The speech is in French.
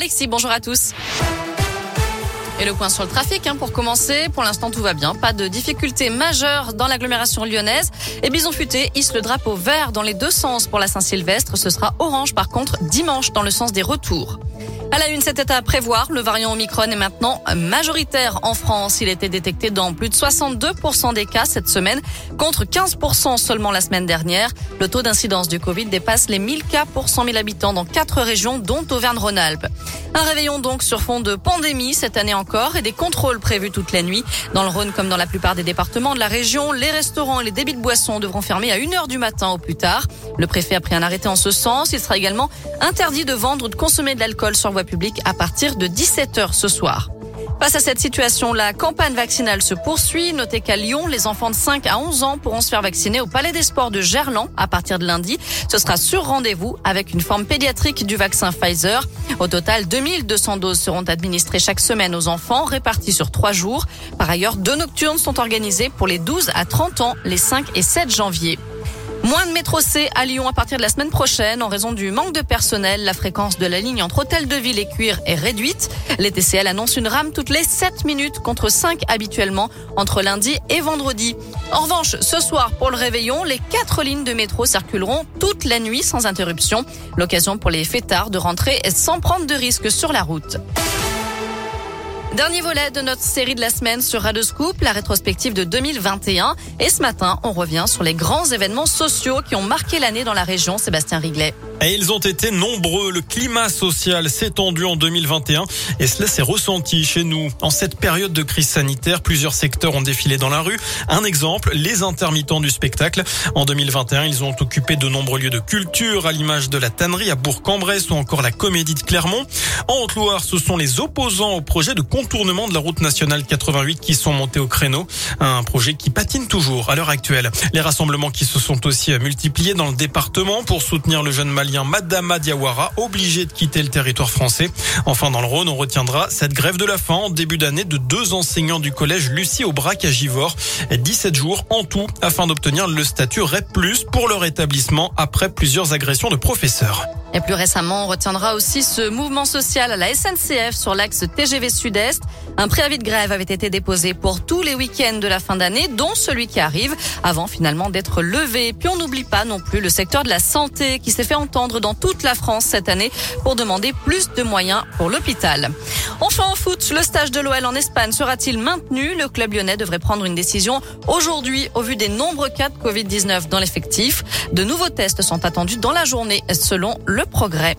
Alexis, bonjour à tous. Et le point sur le trafic, hein, pour commencer. Pour l'instant, tout va bien. Pas de difficultés majeures dans l'agglomération lyonnaise. Et Bison Futé hisse le drapeau vert dans les deux sens pour la Saint-Sylvestre. Ce sera orange, par contre, dimanche dans le sens des retours. À la une, c'était à prévoir. Le variant Omicron est maintenant majoritaire en France. Il était détecté dans plus de 62% des cas cette semaine, contre 15% seulement la semaine dernière. Le taux d'incidence du Covid dépasse les 1000 cas pour 100 000 habitants dans quatre régions, dont Auvergne-Rhône-Alpes. Un réveillon donc sur fond de pandémie cette année encore et des contrôles prévus toute la nuit. Dans le Rhône, comme dans la plupart des départements de la région, les restaurants et les débits de boissons devront fermer à 1h du matin au plus tard. Le préfet a pris un arrêté en ce sens. Il sera également interdit de vendre ou de consommer de l'alcool sur voie publique à partir de 17h ce soir. Face à cette situation, la campagne vaccinale se poursuit. Notez qu'à Lyon, les enfants de 5 à 11 ans pourront se faire vacciner au Palais des Sports de Gerland à partir de lundi. Ce sera sur rendez-vous avec une forme pédiatrique du vaccin Pfizer. Au total, 2200 doses seront administrées chaque semaine aux enfants, réparties sur trois jours. Par ailleurs, deux nocturnes sont organisées pour les 12 à 30 ans, les 5 et 7 janvier. Moins de métro C à Lyon à partir de la semaine prochaine en raison du manque de personnel. La fréquence de la ligne entre Hôtel de Ville et Cuire est réduite. Les TCL annoncent une rame toutes les 7 minutes contre 5 habituellement entre lundi et vendredi. En revanche, ce soir pour le réveillon, les quatre lignes de métro circuleront toute la nuit sans interruption. L'occasion pour les fêtards de rentrer sans prendre de risques sur la route. Dernier volet de notre série de la semaine sur Radio Scoop, la rétrospective de 2021. Et ce matin, on revient sur les grands événements sociaux qui ont marqué l'année dans la région. Sébastien Riglet. Et ils ont été nombreux. Le climat social s'est tendu en 2021 et cela s'est ressenti chez nous. En cette période de crise sanitaire, plusieurs secteurs ont défilé dans la rue. Un exemple, les intermittents du spectacle. En 2021, ils ont occupé de nombreux lieux de culture à l'image de la tannerie à Bourg-en-Bresse ou encore la comédie de Clermont. En Haute-Loire, ce sont les opposants au projet de contournement de la route nationale 88 qui sont montés au créneau. Un projet qui patine toujours à l'heure actuelle. Les rassemblements qui se sont aussi multipliés dans le département pour soutenir le jeune Mali Madame Diawara, obligé de quitter le territoire français. Enfin, dans le Rhône, on retiendra cette grève de la faim en début d'année de deux enseignants du collège Lucie Aubrac à Givors. 17 jours en tout afin d'obtenir le statut REP+, pour leur établissement après plusieurs agressions de professeurs. Et plus récemment, on retiendra aussi ce mouvement social à la SNCF sur l'axe TGV Sud-Est. Un préavis de grève avait été déposé pour tous les week-ends de la fin d'année, dont celui qui arrive, avant finalement d'être levé. Puis on n'oublie pas non plus le secteur de la santé qui s'est fait entendre dans toute la France cette année pour demander plus de moyens pour l'hôpital. Enfin en foot, le stage de l'OL en Espagne sera-t-il maintenu? Le club lyonnais devrait prendre une décision aujourd'hui au vu des nombreux cas de Covid-19 dans l'effectif. De nouveaux tests sont attendus dans la journée selon le progrès.